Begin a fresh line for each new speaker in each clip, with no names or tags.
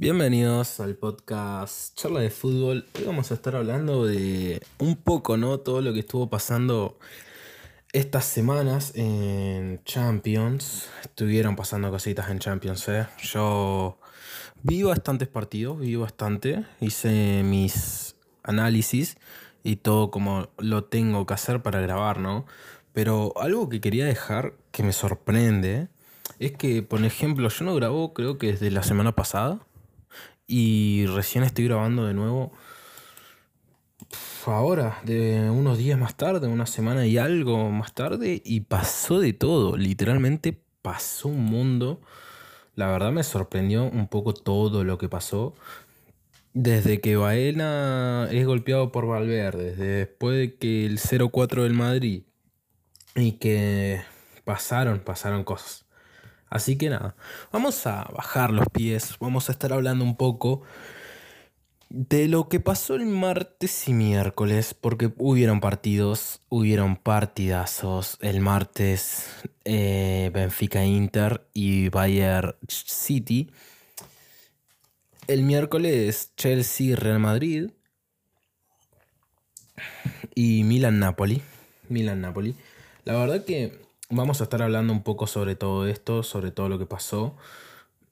Bienvenidos al podcast Charla de Fútbol. Hoy vamos a estar hablando de un poco, ¿no? Todo lo que estuvo pasando estas semanas en Champions. Estuvieron pasando cositas en Champions, ¿eh? Yo vi bastantes partidos, vi bastante. Hice mis análisis y todo como lo tengo que hacer para grabar, ¿no? Pero algo que quería dejar que me sorprende es que, por ejemplo, yo no grabo creo que desde la semana pasada y recién estoy grabando de nuevo ahora, de unos días más tarde, una semana y algo más tarde, y pasó de todo, literalmente pasó un mundo. La verdad me sorprendió un poco todo lo que pasó. Desde que Baena es golpeado por Valverde, desde después de que el 0-4 del Madrid y que pasaron, pasaron cosas. Así que nada, vamos a bajar los pies, vamos a estar hablando un poco de lo que pasó el martes y miércoles, porque hubieron partidos, hubieron partidazos. El martes eh, Benfica Inter y Bayern City. El miércoles Chelsea Real Madrid. Y Milan Napoli. Milan Napoli. La verdad que vamos a estar hablando un poco sobre todo esto, sobre todo lo que pasó.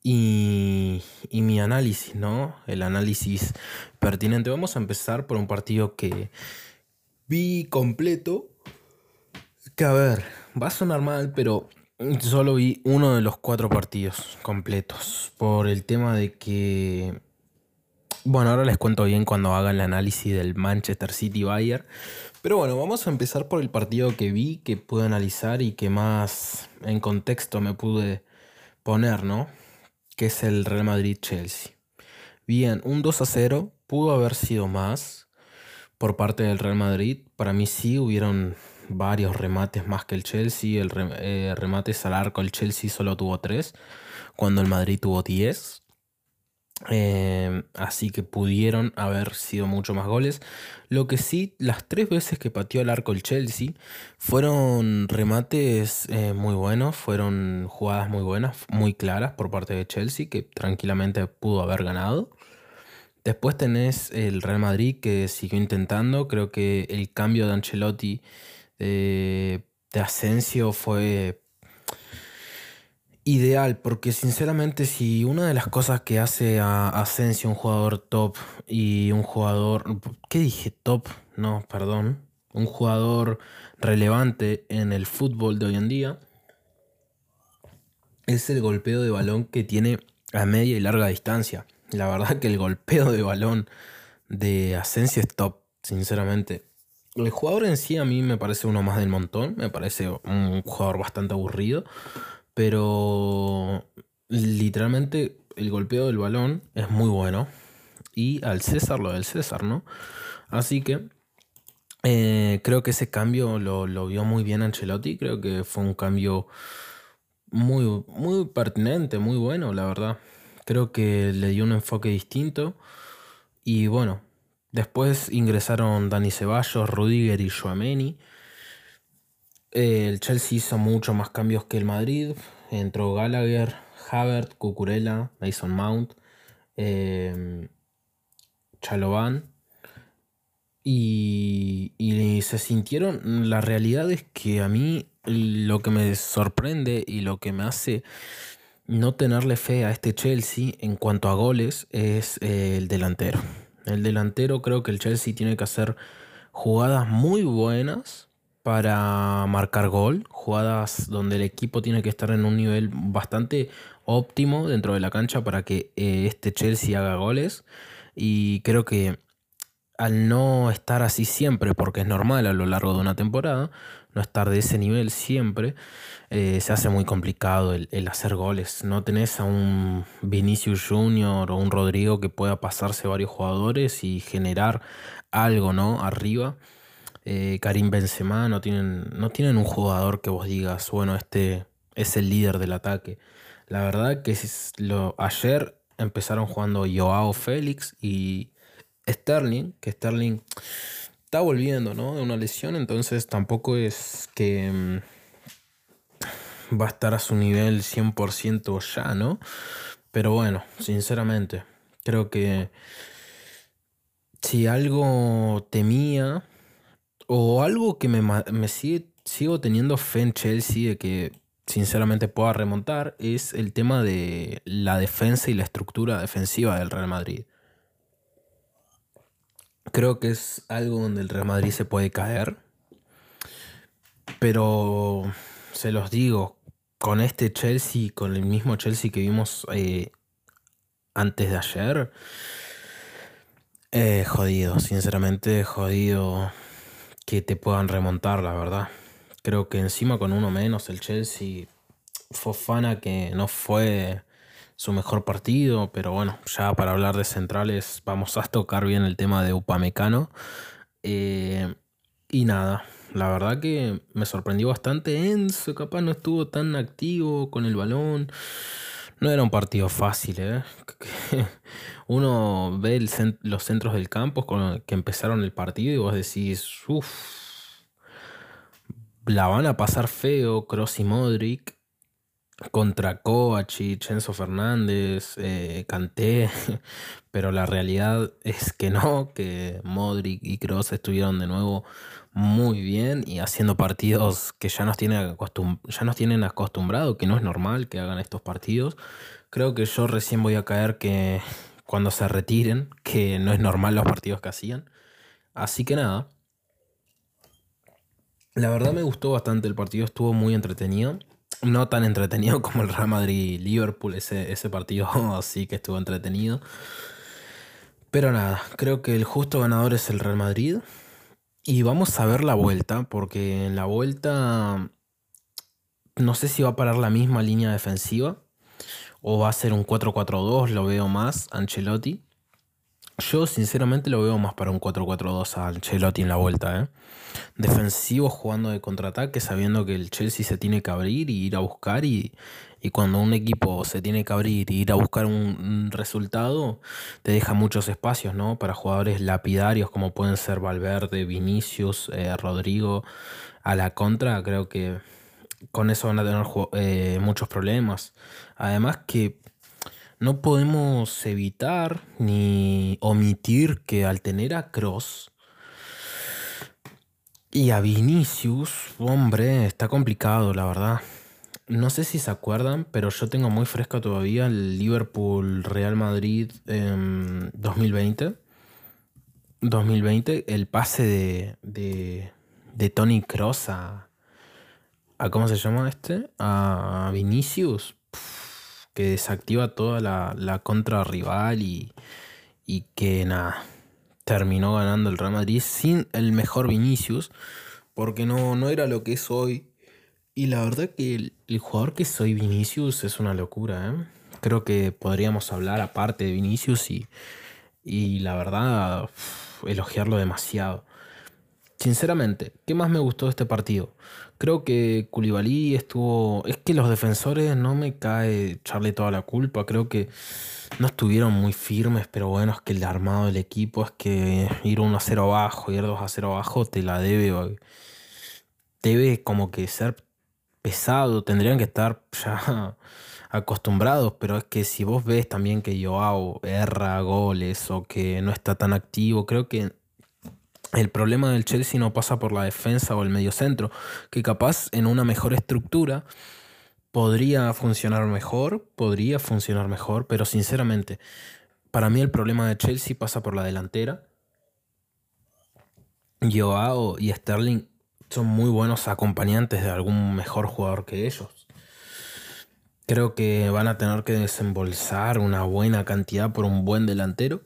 Y, y, mi análisis, ¿no? El análisis pertinente. Vamos a empezar por un partido que vi completo. Que a ver, va a sonar mal, pero solo vi uno de los cuatro partidos completos. Por el tema de que... Bueno, ahora les cuento bien cuando haga el análisis del Manchester City Bayern. Pero bueno, vamos a empezar por el partido que vi, que pude analizar y que más en contexto me pude poner, ¿no? Que es el Real Madrid-Chelsea. Bien, un 2 a 0 pudo haber sido más por parte del Real Madrid. Para mí sí hubieron varios remates más que el Chelsea. El eh, remate al arco, el Chelsea solo tuvo 3, cuando el Madrid tuvo 10. Eh, así que pudieron haber sido mucho más goles. Lo que sí, las tres veces que pateó al arco el Chelsea fueron remates eh, muy buenos, fueron jugadas muy buenas, muy claras por parte de Chelsea, que tranquilamente pudo haber ganado. Después tenés el Real Madrid que siguió intentando. Creo que el cambio de Ancelotti de, de Asensio fue ideal, porque sinceramente si una de las cosas que hace a Asensio un jugador top y un jugador, ¿qué dije? Top, no, perdón, un jugador relevante en el fútbol de hoy en día, es el golpeo de balón que tiene a media y larga distancia. La verdad que el golpeo de balón de Asensio es top, sinceramente. El jugador en sí a mí me parece uno más del montón, me parece un jugador bastante aburrido. Pero literalmente el golpeo del balón es muy bueno. Y al César lo del César, ¿no? Así que eh, creo que ese cambio lo, vio muy bien Ancelotti. Creo que fue un cambio muy, muy pertinente, muy bueno, la verdad. Creo que le dio un enfoque distinto. Y bueno, después ingresaron Dani Ceballos, Rudiger y Joameni el Chelsea hizo mucho más cambios que el Madrid. Entró Gallagher, Havert, Cucurella, Mason Mount, eh, Chalovan. Y, y, se sintieron. La realidad es que a mí lo que me sorprende y lo que me hace no tenerle fe a este Chelsea en cuanto a goles es eh, el delantero. El delantero creo que el Chelsea tiene que hacer jugadas muy buenas para marcar gol, jugadas donde el equipo tiene que estar en un nivel bastante óptimo dentro de la cancha para que eh, este Chelsea haga goles. Y creo que al no estar así siempre, porque es normal a lo largo de una temporada, no estar de ese nivel siempre, eh, se hace muy complicado el, el, hacer goles. No tenés a un Vinicius Junior o un Rodrigo que pueda pasarse varios jugadores y generar algo, ¿no? Arriba. Eh, Karim Benzema, no tienen, no tienen un jugador que vos digas, bueno, este es el líder del ataque. La verdad que lo, ayer empezaron jugando Joao Félix y Sterling, que Sterling está volviendo, ¿no? De una lesión, entonces tampoco es que mm, va a estar a su nivel 100% ya, ¿no? Pero bueno, sinceramente, Creo que si algo temía o algo que me, me sigue, sigo teniendo fe en Chelsea de que sinceramente pueda remontar es el tema de la defensa y la estructura defensiva del Real Madrid. Creo que es algo donde el Real Madrid se puede caer. Pero se los digo, con este Chelsea, con el mismo Chelsea que vimos eh, antes de ayer, eh, jodido, sinceramente jodido que te puedan remontar, la verdad. Creo que encima con uno menos el Chelsea, Fofana que no fue su mejor partido, pero bueno, ya para hablar de centrales vamos a tocar bien el tema de Upamecano. Eh, y nada, la verdad que me sorprendió bastante. Enzo capaz no estuvo tan activo con el balón. No era un partido fácil, ¿eh? Uno ve los centros del campo con que empezaron el partido y vos decís, uff, la van a pasar feo Cross y Modric contra Kovacic, Enzo Fernández, eh, Kanté, pero la realidad es que no, que Modric y Kroos estuvieron de nuevo muy bien y haciendo partidos que ya nos, tienen ya nos tienen acostumbrado, que no es normal que hagan estos partidos. Creo que yo recién voy a caer que cuando se retiren, que no es normal los partidos que hacían. Así que nada. La verdad me gustó bastante el partido, estuvo muy entretenido no tan entretenido como el Real Madrid-Liverpool, ese, ese partido sí que estuvo entretenido. Pero nada, creo que el justo ganador es el Real Madrid. Y vamos a ver la vuelta, porque en la vuelta no sé si va a parar la misma línea defensiva o va a ser un 4-4-2, lo veo más, Ancelotti. Yo sinceramente lo veo más para un 4-4-2 a Ancelotti en la vuelta. ¿eh? Defensivo jugando de contraataque, sabiendo que el Chelsea se tiene que abrir y ir a buscar. Y, cuando un equipo se tiene que abrir y ir a buscar un, resultado, te deja muchos espacios ¿no? para jugadores lapidarios como pueden ser Valverde, Vinicius, eh, Rodrigo. A la contra, creo que con eso van a tener eh, muchos problemas. Además que no podemos evitar ni omitir que al tener a Cross y a Vinicius, hombre, está complicado, la verdad. No sé si se acuerdan, pero yo tengo muy fresca todavía el Liverpool Real Madrid 2020. 2020, el pase de, de, de Tony Cross a, a. ¿Cómo se llama este? A Vinicius que desactiva toda la, la contra rival y, y que nada, terminó ganando el Real Madrid sin el mejor Vinicius, porque no, no era lo que es hoy. Y la verdad que el, jugador que soy Vinicius es una locura, ¿eh? Creo que podríamos hablar aparte de Vinicius y, y la verdad elogiarlo demasiado. Sinceramente, ¿qué más me gustó de este partido? Creo que Koulibaly estuvo... Es que los defensores no me cae echarle toda la culpa. Creo que no estuvieron muy firmes, pero bueno, es que el armado del equipo es que ir 1 a 0 abajo, ir 2 a 0 abajo, te la debe... Debe como que ser pesado. Tendrían que estar ya acostumbrados, pero es que si vos ves también que Joao erra goles o que no está tan activo, creo que el problema del Chelsea no pasa por la defensa o el mediocentro, que capaz en una mejor estructura podría funcionar mejor, podría funcionar mejor, pero sinceramente, para mí el problema de Chelsea pasa por la delantera. Joao y Sterling son muy buenos acompañantes de algún mejor jugador que ellos. Creo que van a tener que desembolsar una buena cantidad por un buen delantero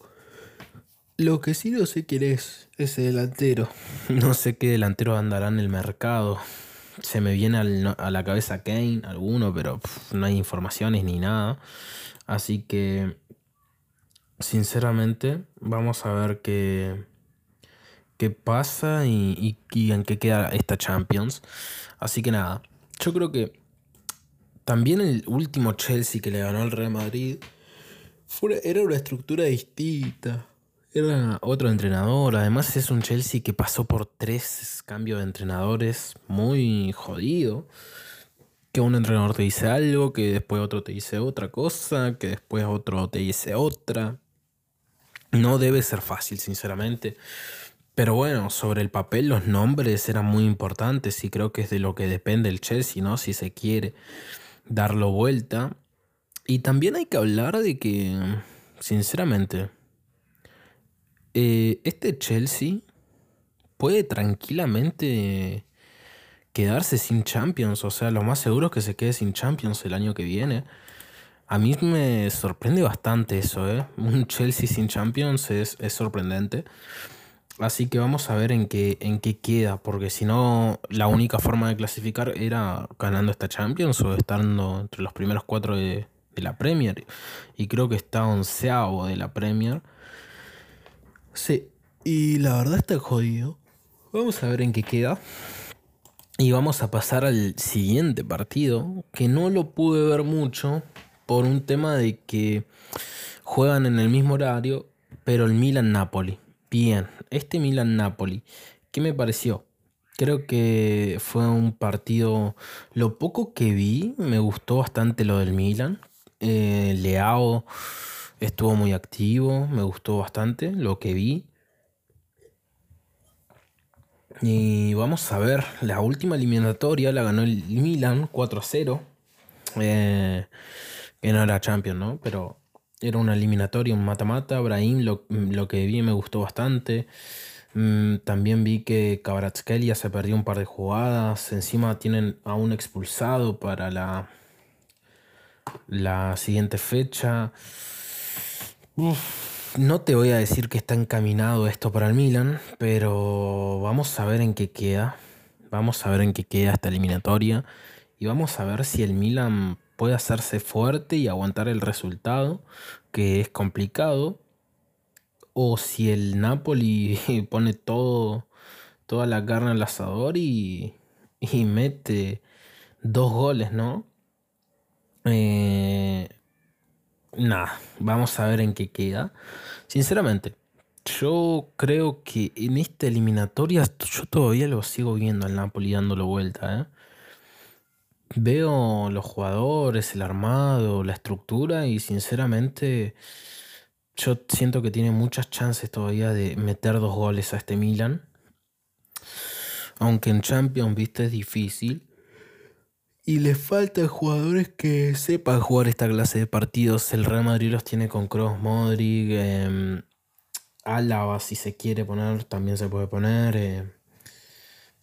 lo que sí no sé quién es ese delantero. No sé qué delantero andará en el mercado. Se me viene a la cabeza Kane, alguno, pero no hay informaciones ni nada. Así que, sinceramente, vamos a ver qué, qué pasa y, en qué queda esta Champions. Así que nada, yo creo que también el último Chelsea que le ganó al Real Madrid era una estructura distinta era otro entrenador, además es un Chelsea que pasó por tres cambios de entrenadores muy jodido. Que un entrenador te dice algo, que después otro te dice otra cosa, que después otro te dice otra. No debe ser fácil, sinceramente. Pero bueno, sobre el papel los nombres eran muy importantes y creo que es de lo que depende el Chelsea, ¿no? Si se quiere darlo vuelta. Y también hay que hablar de que, sinceramente, eh, este Chelsea puede tranquilamente quedarse sin Champions. O sea, lo más seguro es que se quede sin Champions el año que viene. A mí me sorprende bastante eso, ¿eh? Un Chelsea sin Champions es, es sorprendente. Así que vamos a ver en qué, en qué queda, porque si no, la única forma de clasificar era ganando esta Champions o estando entre los primeros cuatro de, la Premier. Y creo que está onceavo de la Premier. Sí, y la verdad está jodido. Vamos a ver en qué queda. Y vamos a pasar al siguiente partido, que no lo pude ver mucho por un tema de que juegan en el mismo horario, pero el Milan-Napoli. Bien, este Milan-Napoli, ¿qué me pareció? Creo que fue un partido, lo poco que vi, me gustó bastante lo del Milan. Eh, Leao estuvo muy activo, me gustó bastante lo que vi. Y vamos a ver, la última eliminatoria la ganó el Milan 4-0. Eh, que no era Champions, ¿no? Pero era una eliminatoria, un mata-mata. Brahim, lo, que vi me gustó bastante. Mm, también vi que Kvaratskhelia se perdió un par de jugadas. Encima tienen a un expulsado para la, la siguiente fecha. No te voy a decir que está encaminado esto para el Milan, pero vamos a ver en qué queda. Vamos a ver en qué queda esta eliminatoria. Y vamos a ver si el Milan puede hacerse fuerte y aguantar el resultado, que es complicado, o si el Napoli pone todo, toda la carne al asador y, y mete dos goles, ¿no? Eh, nada, vamos a ver en qué queda. Sinceramente, yo creo que en esta eliminatoria yo todavía lo sigo viendo al Napoli dándolo vuelta, ¿eh? Veo los jugadores, el armado, la estructura y sinceramente yo siento que tiene muchas chances todavía de meter dos goles a este Milan. Aunque en Champions, viste, es difícil. Y le faltan jugadores que sepan jugar esta clase de partidos. El Real Madrid los tiene con Kroos, Modric, Álava si se quiere poner, también se puede poner. Eh,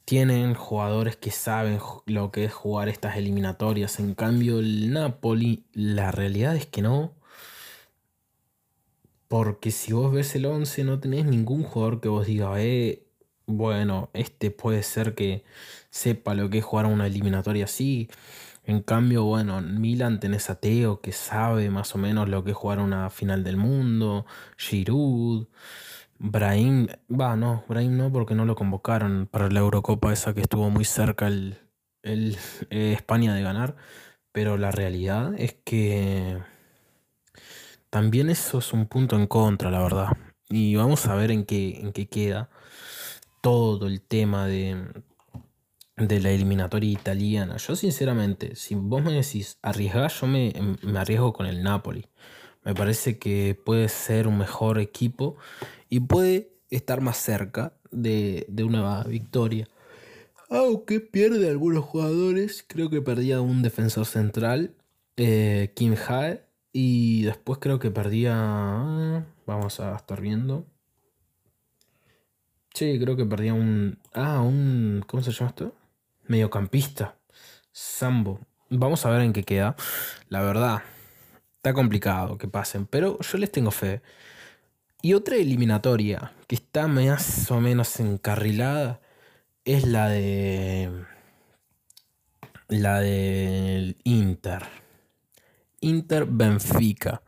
tienen jugadores que saben lo que es jugar estas eliminatorias. En cambio, el Napoli, la realidad es que no. Porque si vos ves el 11, no tenés ningún jugador que vos diga, eh, bueno, este puede ser que sepa lo que es jugar una eliminatoria así. En cambio, bueno, en Milan tenés a Teo que sabe más o menos lo que es jugar una final del mundo. Giroud. Brahim, va, no, Brahim no, porque no lo convocaron para la Eurocopa esa que estuvo muy cerca el, el eh, España de ganar. Pero la realidad es que también eso es un punto en contra, la verdad. Y vamos a ver en qué, en qué queda todo el tema de, de la eliminatoria italiana. Yo sinceramente, si vos me decís arriesgar, yo me, me arriesgo con el Napoli. Me parece que puede ser un mejor equipo y puede estar más cerca de, una victoria. Aunque pierde algunos jugadores, creo que perdía un defensor central, eh, Kim Hae, y después creo que perdía... Vamos a estar viendo. Sí, creo que perdía un... Ah, un... ¿Cómo se llama esto? Mediocampista. Sambo. Vamos a ver en qué queda. La verdad, está complicado que pasen, pero yo les tengo fe. Y otra eliminatoria que está más o menos encarrilada es la de. La del Inter. Inter Benfica.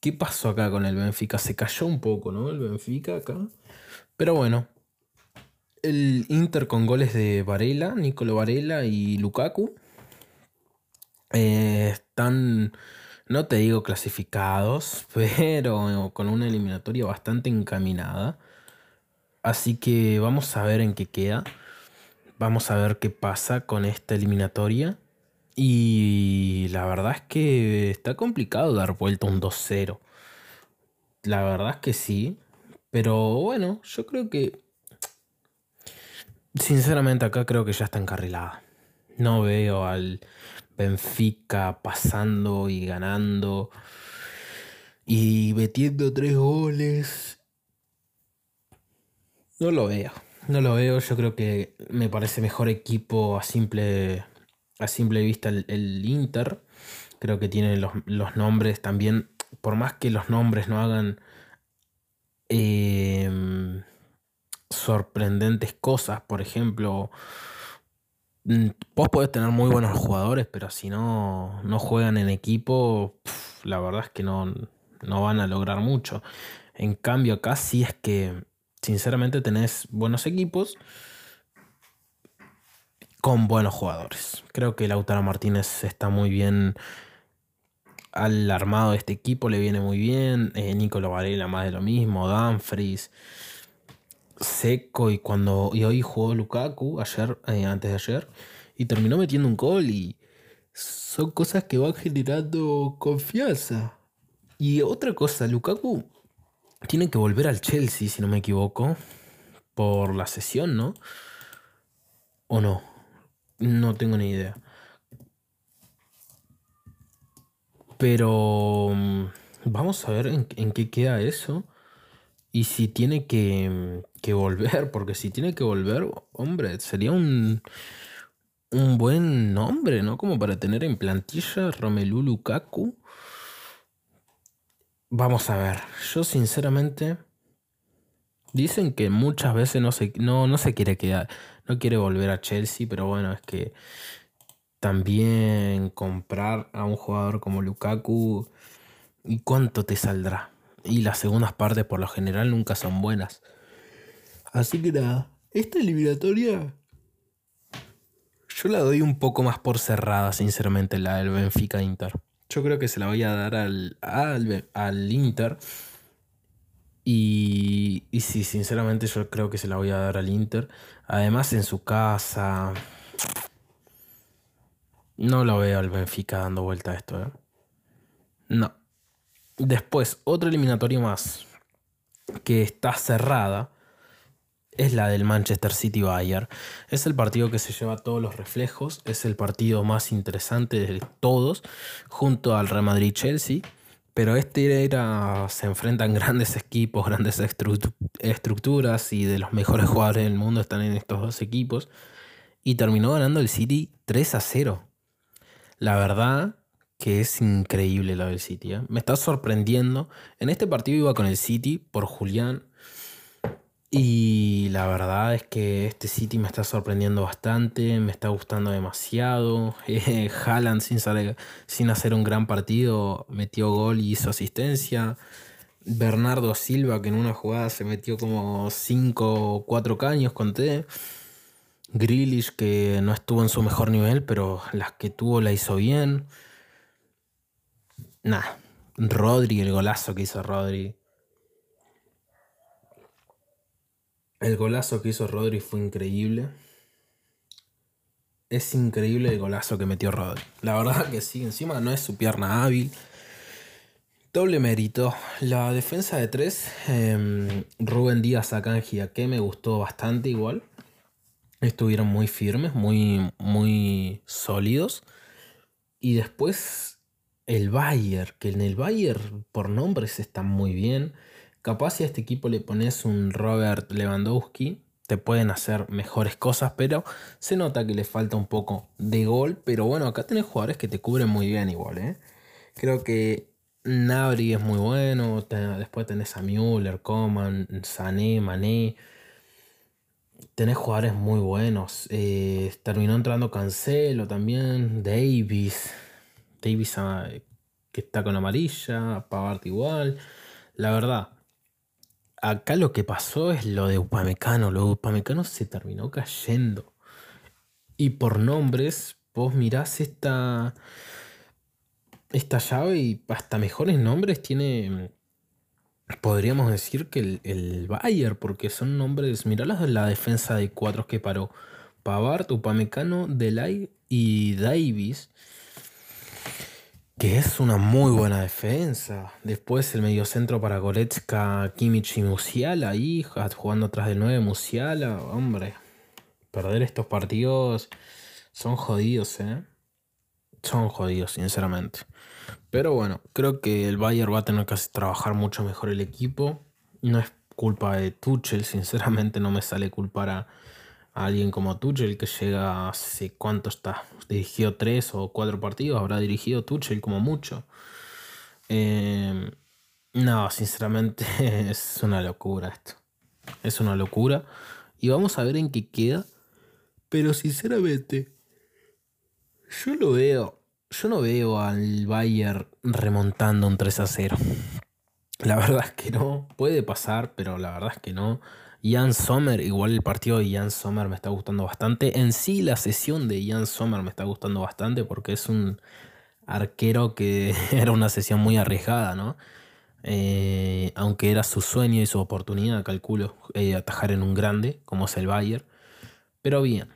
¿Qué pasó acá con el Benfica? Se cayó un poco, ¿no? El Benfica acá. Pero bueno. El Inter con goles de Varela, Nicolo Varela y Lukaku. Eh, están no te digo clasificados, pero con una eliminatoria bastante encaminada. Así que vamos a ver en qué queda. Vamos a ver qué pasa con esta eliminatoria. Y la verdad es que está complicado dar vuelta un 2-0. la verdad es que sí. Pero bueno, yo creo que. Sinceramente, acá creo que ya está encarrilada. No veo al Benfica pasando y ganando y metiendo tres goles. No lo veo. No lo veo. Yo creo que me parece mejor equipo a simple, a simple vista el, Inter. Creo que tiene los, los nombres también. Por más que los nombres no hagan Em, sorprendentes cosas. Por ejemplo, mm, vos podés tener muy buenos jugadores, pero si no, no juegan en equipo, la verdad es que no, no van a lograr mucho. En cambio, acá sí es que, sinceramente, tenés buenos equipos con buenos jugadores. Creo que Lautaro Martínez está muy bien al armado de este equipo le viene muy bien. Eh, Nicolo Varela más de lo mismo. Danfries. Seco y cuando y hoy jugó Lukaku ayer, eh, antes de ayer, y terminó metiendo un gol y son cosas que van generando confianza. Y otra cosa, Lukaku tiene que volver al Chelsea, si no me equivoco, por la sesión, ¿no? ¿O no? No tengo ni idea. Pero mm, vamos a ver en, qué queda eso. Y si tiene que, que, volver, porque si tiene que volver, hombre, sería un, un buen nombre, ¿no? Como para tener en plantilla Romelu Lukaku. Vamos a ver, yo sinceramente... Dicen que muchas veces no se, no, no se quiere quedar, no quiere volver a Chelsea, pero bueno, es que también comprar a un jugador como Lukaku, ¿y cuánto te saldrá? Y las segundas partes por lo general nunca son buenas. Así que nada, esta eliminatoria yo la doy un poco más por cerrada, sinceramente, la del Benfica Inter. Yo creo que se la voy a dar al, al, Inter. Y, y sí, sinceramente yo creo que se la voy a dar al Inter. Además en su casa. No lo veo al Benfica dando vuelta a esto, ¿eh? No. Después, otra eliminatoria más que está cerrada es la del Manchester City Bayern. Es el partido que se lleva todos los reflejos, es el partido más interesante de todos, junto al Real Madrid Chelsea. Pero este era, se enfrentan grandes equipos, grandes estructuras y de los mejores jugadores del mundo están en estos dos equipos. Y terminó ganando el City 3 a 0. La verdad que es increíble lo del City. ¿eh? Me está sorprendiendo. En este partido iba con el City por Julián. Y la verdad es que este City me está sorprendiendo bastante. Me está gustando demasiado. Eh, Haaland sin, sin hacer un gran partido metió gol y hizo asistencia. Bernardo Silva que en una jugada se metió como 5 o 4 caños, conté. Grealish que no estuvo en su mejor nivel, pero las que tuvo la hizo bien. Nah, Rodri, el golazo que hizo Rodri. El golazo que hizo Rodri fue increíble. Es increíble el golazo que metió Rodri. La verdad que sí, encima no es su pierna hábil. Doble mérito. La defensa de tres, em, Rubén Díaz, Akanji, que me gustó bastante igual estuvieron muy firmes, muy, muy sólidos. Y después el Bayern, que en el Bayern por nombres están muy bien. Capaz si a este equipo le pones un Robert Lewandowski, te pueden hacer mejores cosas, pero se nota que le falta un poco de gol. Pero bueno, acá tenés jugadores que te cubren muy bien igual, ¿eh? Creo que Nabri es muy bueno. Después tenés a Müller, Coman, Sané, Mané tenés jugadores muy buenos. Eh, terminó entrando Cancelo también, Davis. Davis ah, que está con amarilla, Pavard igual. La verdad, acá lo que pasó es lo de Upamecano. Lo de Upamecano se terminó cayendo. Y por nombres, vos mirás esta, esta llave y hasta mejores nombres tiene podríamos decir que el, el Bayern, porque son nombres, mirá la, la defensa de cuatro que paró. Pavard, Upamecano, Delay y Davis. que es una muy buena defensa. Después el mediocentro para Goretzka, Kimmich y Musiala ahí, jugando atrás del 9 Musiala. Hombre, perder estos partidos son jodidos, ¿eh? Son jodidos, sinceramente. Pero bueno, creo que el Bayern va a tener que trabajar mucho mejor el equipo. No es culpa de Tuchel, sinceramente no me sale culpar a alguien como Tuchel que llega hace cuánto está, dirigió tres o cuatro partidos, habrá dirigido Tuchel como mucho. Em, no, sinceramente es una locura esto. Es una locura. Y vamos a ver en qué queda. Pero sinceramente, yo lo veo. Yo no veo al Bayern remontando un 3 a 0. La verdad es que no. Puede pasar, pero la verdad es que no. Jan Sommer, igual el partido de Jan Sommer me está gustando bastante. En sí, la sesión de Jan Sommer me está gustando bastante porque es un arquero que era una sesión muy arriesgada, ¿no? Eh, aunque era su sueño y su oportunidad, calculo, eh, atajar en un grande, como es el Bayern. Pero bien,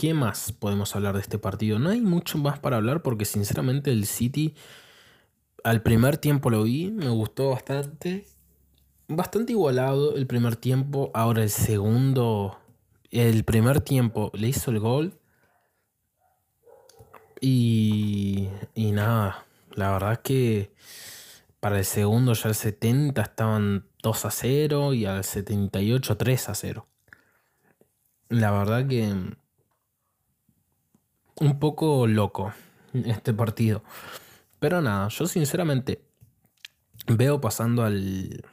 ¿qué más podemos hablar de este partido? No hay mucho más para hablar porque sinceramente el City al primer tiempo lo vi, me gustó bastante bastante igualado el primer tiempo. Ahora el segundo, el primer tiempo le hizo el gol. Y, y nada, la verdad es que para el segundo ya al 70 estaban 2 a 0 y al 78 3 a 0. La verdad que un poco loco este partido. Pero nada, yo sinceramente veo pasando al,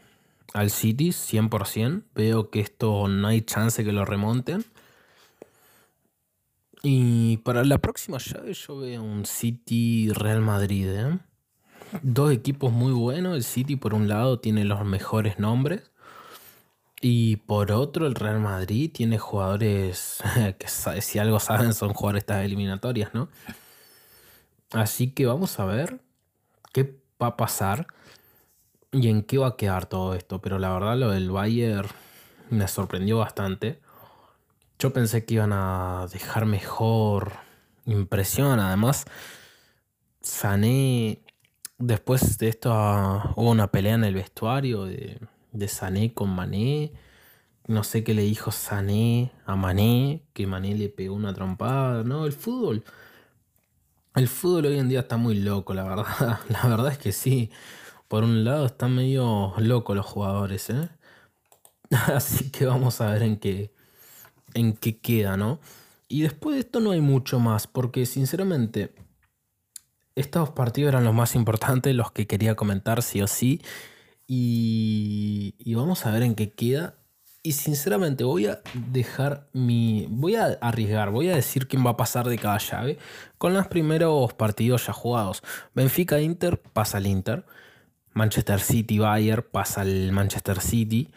al City 100%. Veo que esto no hay chance que lo remonten. Y para la próxima llave yo veo un City Real Madrid. ¿eh? Dos equipos muy buenos. El City por un lado tiene los mejores nombres. Y por otro el Real Madrid tiene jugadores que si algo saben son jugar estas eliminatorias, ¿no? Así que vamos a ver qué va a pasar y en qué va a quedar todo esto. Pero la verdad lo del Bayern me sorprendió bastante. Yo pensé que iban a dejar mejor impresión. Además, Sané, después de esto ah, hubo una pelea en el vestuario de, de Sané con Mané. No sé qué le dijo Sané a Mané, que Mané le pegó una trompada. No, el fútbol. El fútbol hoy en día está muy loco, la verdad. La verdad es que sí. Por un lado están medio locos los jugadores, ¿eh? Así que vamos a ver en qué, en qué queda, ¿no? Y después de esto no hay mucho más, porque sinceramente estos partidos eran los más importantes, los que quería comentar sí o sí. Y, y vamos a ver en qué queda. Y sinceramente voy a dejar mi... Voy a arriesgar, voy a decir quién va a pasar de cada llave con los primeros partidos ya jugados. Benfica-Inter pasa al Inter. Manchester City Bayern pasa al Manchester City.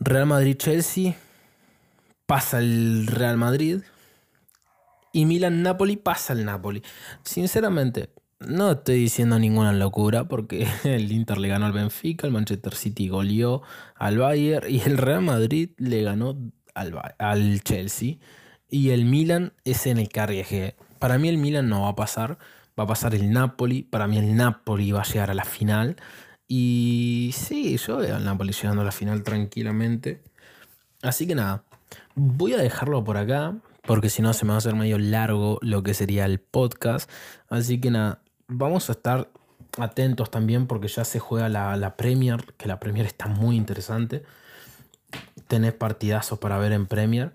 Real Madrid Chelsea pasa el Real Madrid. Y Milan Napoli pasa el Napoli. Sinceramente, no estoy diciendo ninguna locura porque el Inter le ganó al Benfica, el Manchester City goleó al Bayern y el Real Madrid le ganó al, al Chelsea. Y el Milan es en el que Para mí el Milan no va a pasar va a pasar el Napoli. Para mí el Napoli va a llegar a la final. Y sí, yo veo al Napoli llegando a la final tranquilamente. Así que nada, voy a dejarlo por acá, porque si no se me va a hacer medio largo lo que sería el podcast. Así que nada, vamos a estar atentos también porque ya se juega la, la Premier, que la Premier está muy interesante. Tenés partidazos para ver en Premier.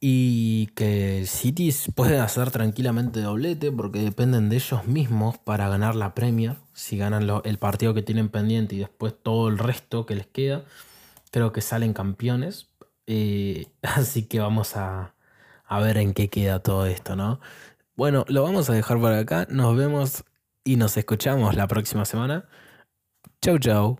Y que City puede hacer tranquilamente doblete porque dependen de ellos mismos para ganar la Premier. Si ganan el partido que tienen pendiente y después todo el resto que les queda, creo que salen campeones. Eh, así que vamos a, a ver en qué queda todo esto, ¿no? Bueno, lo vamos a dejar por acá. Nos vemos y nos escuchamos la próxima semana. Chau, chau.